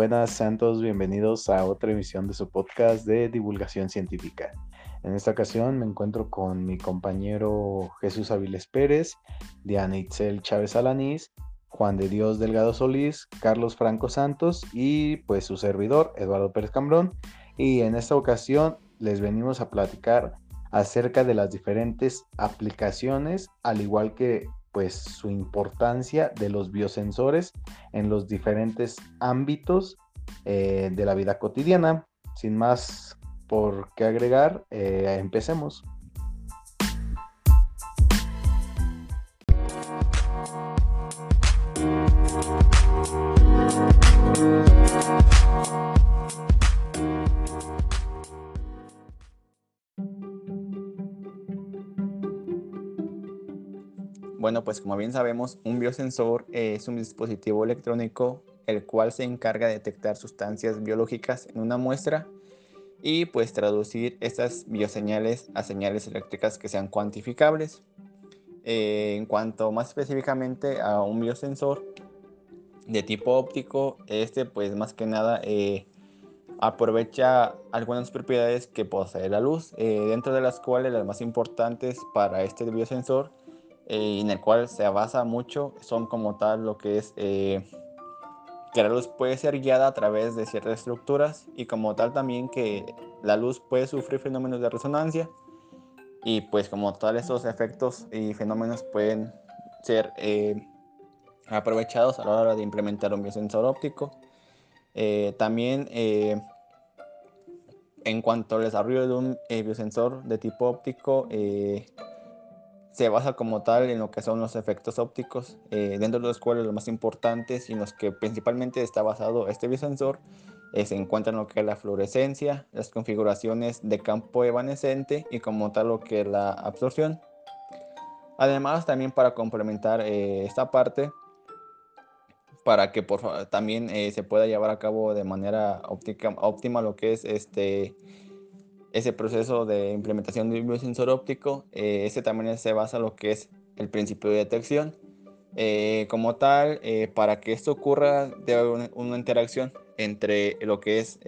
Buenas, santos, bienvenidos a otra emisión de su podcast de divulgación científica. En esta ocasión me encuentro con mi compañero Jesús Aviles Pérez, Diana Itzel Chávez Alanís, Juan de Dios Delgado Solís, Carlos Franco Santos y pues su servidor Eduardo Pérez Cambrón. Y en esta ocasión les venimos a platicar acerca de las diferentes aplicaciones, al igual que pues su importancia de los biosensores en los diferentes ámbitos eh, de la vida cotidiana. Sin más por qué agregar, eh, empecemos. Bueno, pues como bien sabemos, un biosensor es un dispositivo electrónico el cual se encarga de detectar sustancias biológicas en una muestra y pues traducir estas bioseñales a señales eléctricas que sean cuantificables. Eh, en cuanto más específicamente a un biosensor de tipo óptico, este pues más que nada eh, aprovecha algunas propiedades que posee la luz, eh, dentro de las cuales las más importantes para este biosensor eh, en el cual se basa mucho son como tal lo que es eh, que la luz puede ser guiada a través de ciertas estructuras y como tal también que la luz puede sufrir fenómenos de resonancia y pues como tal esos efectos y fenómenos pueden ser eh, aprovechados a la hora de implementar un biosensor óptico. también en cuanto al desarrollo de un biosensor de tipo óptico, se basa como tal en lo que son los efectos ópticos, eh, dentro de los cuales los más importantes y en los que principalmente está basado este biosensor eh, se encuentran lo que es la fluorescencia, las configuraciones de campo evanescente y como tal lo que es la absorción. Además, también para complementar eh, esta parte, para que por, también se pueda llevar a cabo de manera óptica, óptima lo que es este ese proceso de implementación de un biosensor óptico, eh, ese también se basa en lo que es el principio de detección. Eh, como tal, eh, para que esto ocurra, debe haber una, interacción entre lo que es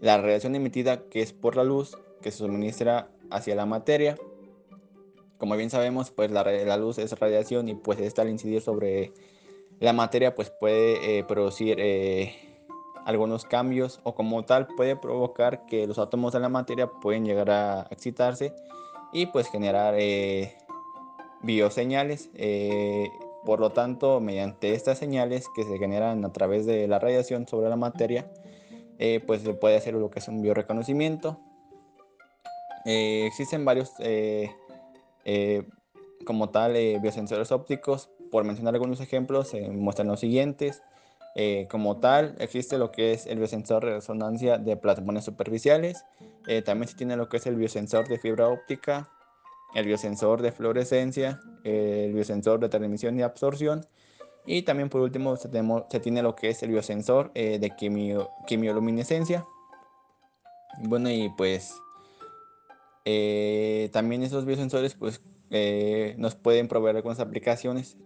la radiación emitida, que es por la luz, que se suministra hacia la materia. Como bien sabemos, pues la, la luz es radiación y pues esta al incidir sobre la materia, pues puede producir algunos cambios o como tal puede provocar que los átomos de la materia pueden llegar a excitarse y pues generar eh, bioseñales. Eh, por lo tanto, mediante estas señales que se generan a través de la radiación sobre la materia, eh, pues se puede hacer lo que es un bioreconocimiento. existen varios, como tal, biosensores ópticos. Por mencionar algunos ejemplos, se muestran los siguientes. Eh, como tal, existe lo que es el biosensor de resonancia de plasmones superficiales. Eh, también se tiene lo que es el biosensor de fibra óptica, el biosensor de fluorescencia, el biosensor de transmisión y absorción. Y también por último se, tiene lo que es el biosensor eh, de quimioluminescencia. Bueno, y pues también esos biosensores pues, nos pueden proveer algunas aplicaciones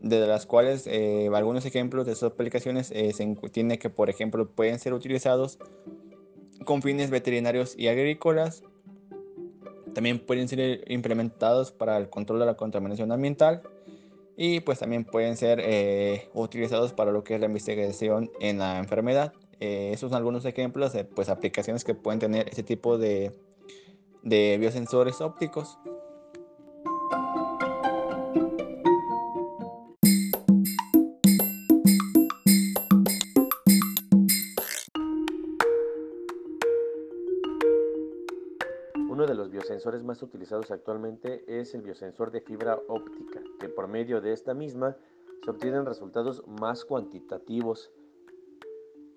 de las cuales eh, algunos ejemplos de esas aplicaciones eh, se tiene que, por ejemplo, pueden ser utilizados con fines veterinarios y agrícolas. También pueden ser implementados para el control de la contaminación ambiental y pues también pueden ser eh, utilizados para lo que es la investigación en la enfermedad. esos son algunos ejemplos de pues, aplicaciones que pueden tener ese tipo de biosensores ópticos. Biosensores más utilizados actualmente es el biosensor de fibra óptica, que por medio de esta misma se obtienen resultados más cuantitativos.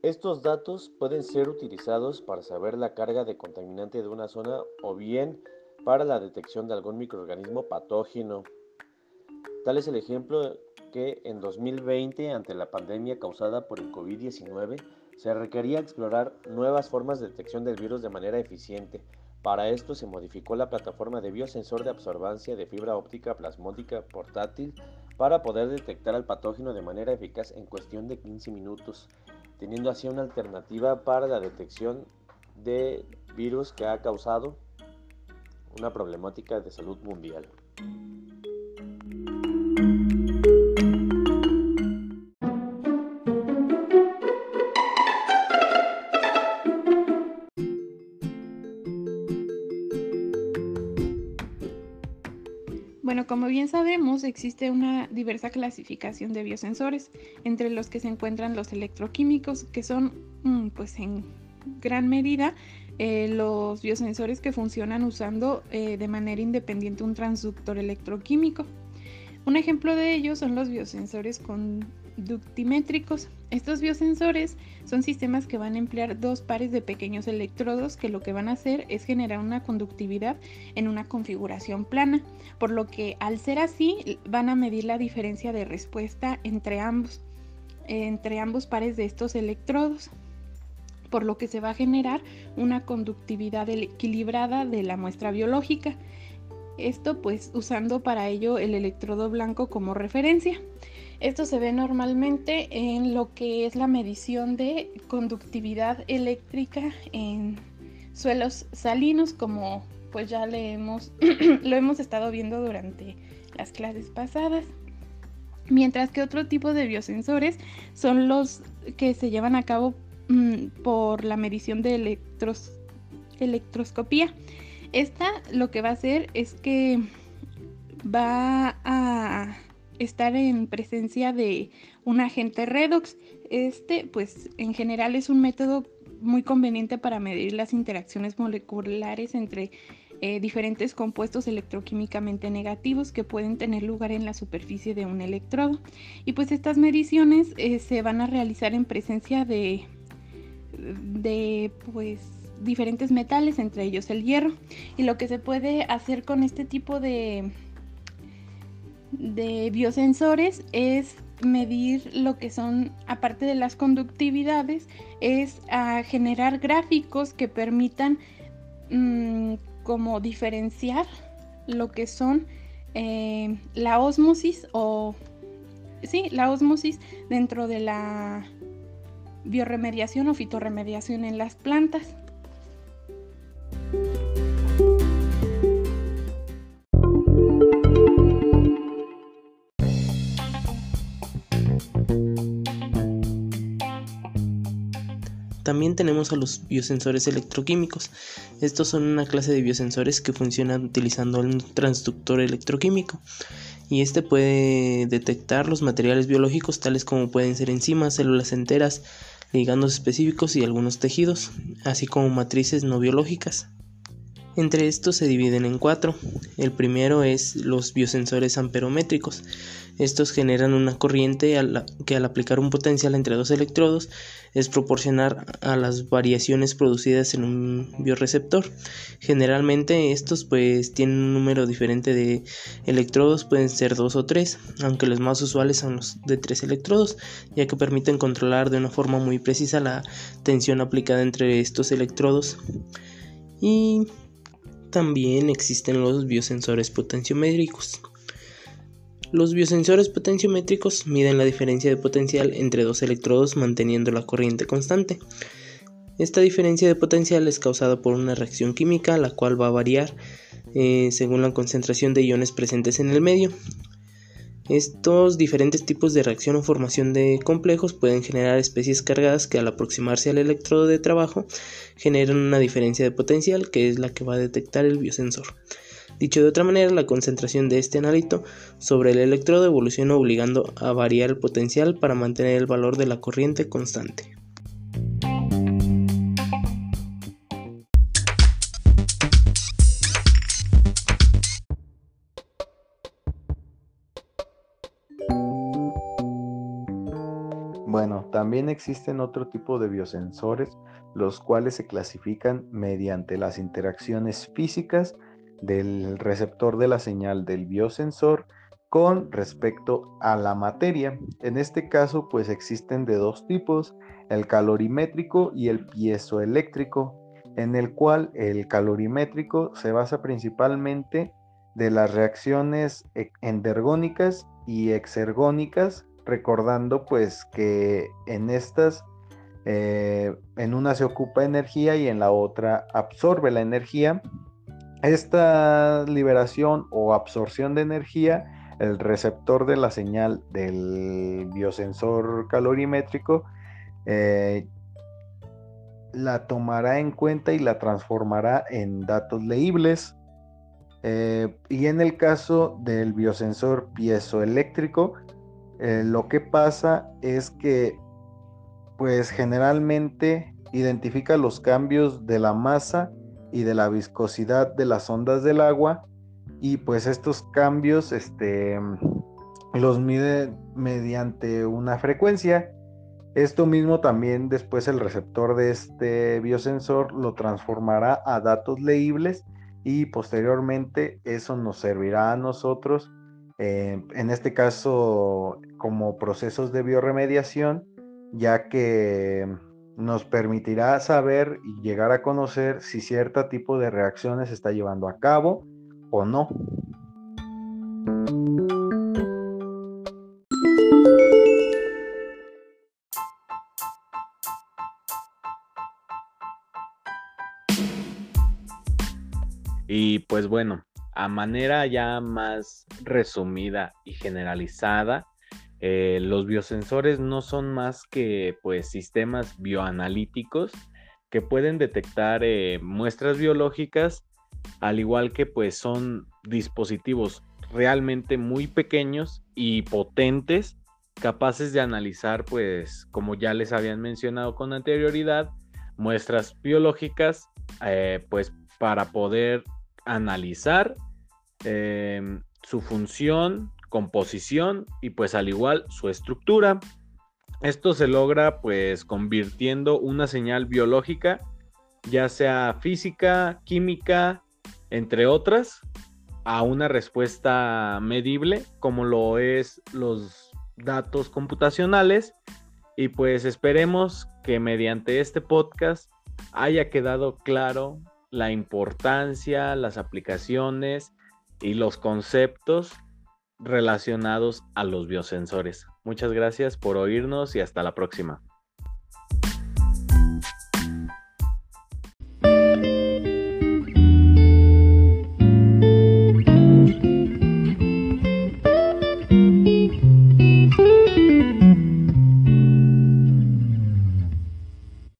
Estos datos pueden ser utilizados para saber la carga de contaminante de una zona o bien para la detección de algún microorganismo patógeno. Tal es el ejemplo que en 2020, ante la pandemia causada por el COVID-19, se requería explorar nuevas formas de detección del virus de manera eficiente, para esto se modificó la plataforma de biosensor de absorbancia de fibra óptica plasmódica portátil para poder detectar al patógeno de manera eficaz en cuestión de 15 minutos, teniendo así una alternativa para la detección de virus que ha causado una problemática de salud mundial. Bueno, como bien sabemos, existe una diversa clasificación de biosensores, entre los que se encuentran los electroquímicos, que son, mm, pues en gran medida, eh, los biosensores que funcionan usando eh, de manera independiente un transductor electroquímico. Un ejemplo de ello son los biosensores conductimétricos. Estos biosensores son sistemas que van a emplear dos pares de pequeños electrodos que lo que van a hacer es generar una conductividad en una configuración plana, por lo que al ser así van a medir la diferencia de respuesta entre ambos, entre ambos pares de estos electrodos por lo que se va a generar una conductividad equilibrada de la muestra biológica. Esto pues usando para ello el electrodo blanco como referencia. Esto se ve normalmente en lo que es la medición de conductividad eléctrica en suelos salinos, como pues ya le hemos, lo hemos estado viendo durante las clases pasadas. Mientras que otro tipo de biosensores son los que se llevan a cabo Mm, por la medición de electros, electroscopía. Esta lo que va a hacer es que va a estar en presencia de un agente redox. Este, pues en general es un método muy conveniente para medir las interacciones moleculares entre eh, diferentes compuestos electroquímicamente negativos que pueden tener lugar en la superficie de un electrodo. Y pues estas mediciones eh, se van a realizar en presencia de de pues diferentes metales, entre ellos el hierro. Y lo que se puede hacer con este tipo de, de biosensores es medir lo que son, aparte de las conductividades, es a generar gráficos que permitan mm, como diferenciar lo que son eh, la osmosis o sí, la osmosis dentro de la bioremediación o fitorremediación en las plantas. También tenemos a los biosensores electroquímicos. Estos son una clase de biosensores que funcionan utilizando un transductor electroquímico y este puede detectar los materiales biológicos tales como pueden ser enzimas, células enteras, ligandos específicos y algunos tejidos, así como matrices no biológicas. Entre estos se dividen en cuatro. El primero es los biosensores amperométricos. Estos generan una corriente que al aplicar un potencial entre dos electrodos es proporcional a las variaciones producidas en un bioreceptor. Generalmente estos pues tienen un número diferente de electrodos, pueden ser dos o tres, aunque los más usuales son los de tres electrodos, ya que permiten controlar de una forma muy precisa la tensión aplicada entre estos electrodos. Y también existen los biosensores potenciométricos. Los biosensores potenciométricos miden la diferencia de potencial entre dos electrodos manteniendo la corriente constante. Esta diferencia de potencial es causada por una reacción química, la cual va a variar eh, según la concentración de iones presentes en el medio. Estos diferentes tipos de reacción o formación de complejos pueden generar especies cargadas que al aproximarse al electrodo de trabajo generan una diferencia de potencial que es la que va a detectar el biosensor. Dicho de otra manera, la concentración de este analito sobre el electrodo evoluciona obligando a variar el potencial para mantener el valor de la corriente constante. También existen otro tipo de biosensores, los cuales se clasifican mediante las interacciones físicas del receptor de la señal del biosensor con respecto a la materia. En este caso, pues existen de dos tipos, el calorimétrico y el piezoeléctrico, en el cual el calorimétrico se basa principalmente de las reacciones e-, endergónicas y exergónicas, recordando pues que en estas, eh, en una se ocupa energía y en la otra absorbe la energía. Esta liberación o absorción de energía, el receptor de la señal del biosensor calorimétrico, eh, la tomará en cuenta y la transformará en datos leíbles. Eh, y en el caso del biosensor piezoeléctrico, eh, lo que pasa es que, pues generalmente identifica los cambios de la masa y de la viscosidad de las ondas del agua y pues estos cambios este, los mide mediante una frecuencia. Esto mismo también después el receptor de este biosensor lo transformará a datos leíbles y posteriormente eso nos servirá a nosotros, eh, en este caso como procesos de bioremediación, ya que nos permitirá saber y llegar a conocer si cierto tipo de reacciones se está llevando a cabo o no. Y pues bueno, a manera ya más resumida y generalizada, eh, los biosensores no son más que pues sistemas bioanalíticos que pueden detectar eh, muestras biológicas, al igual que pues son dispositivos realmente muy pequeños y potentes, capaces de analizar pues como ya les habían mencionado con anterioridad, muestras biológicas eh, pues para poder analizar em, su función, composición y pues al igual su estructura. Esto se logra pues convirtiendo una señal biológica, ya sea física, química, entre otras, a una respuesta medible como lo es los datos computacionales y pues esperemos que mediante este podcast haya quedado claro la importancia, las aplicaciones y los conceptos relacionados a los biosensores. Muchas gracias por oírnos y hasta la próxima.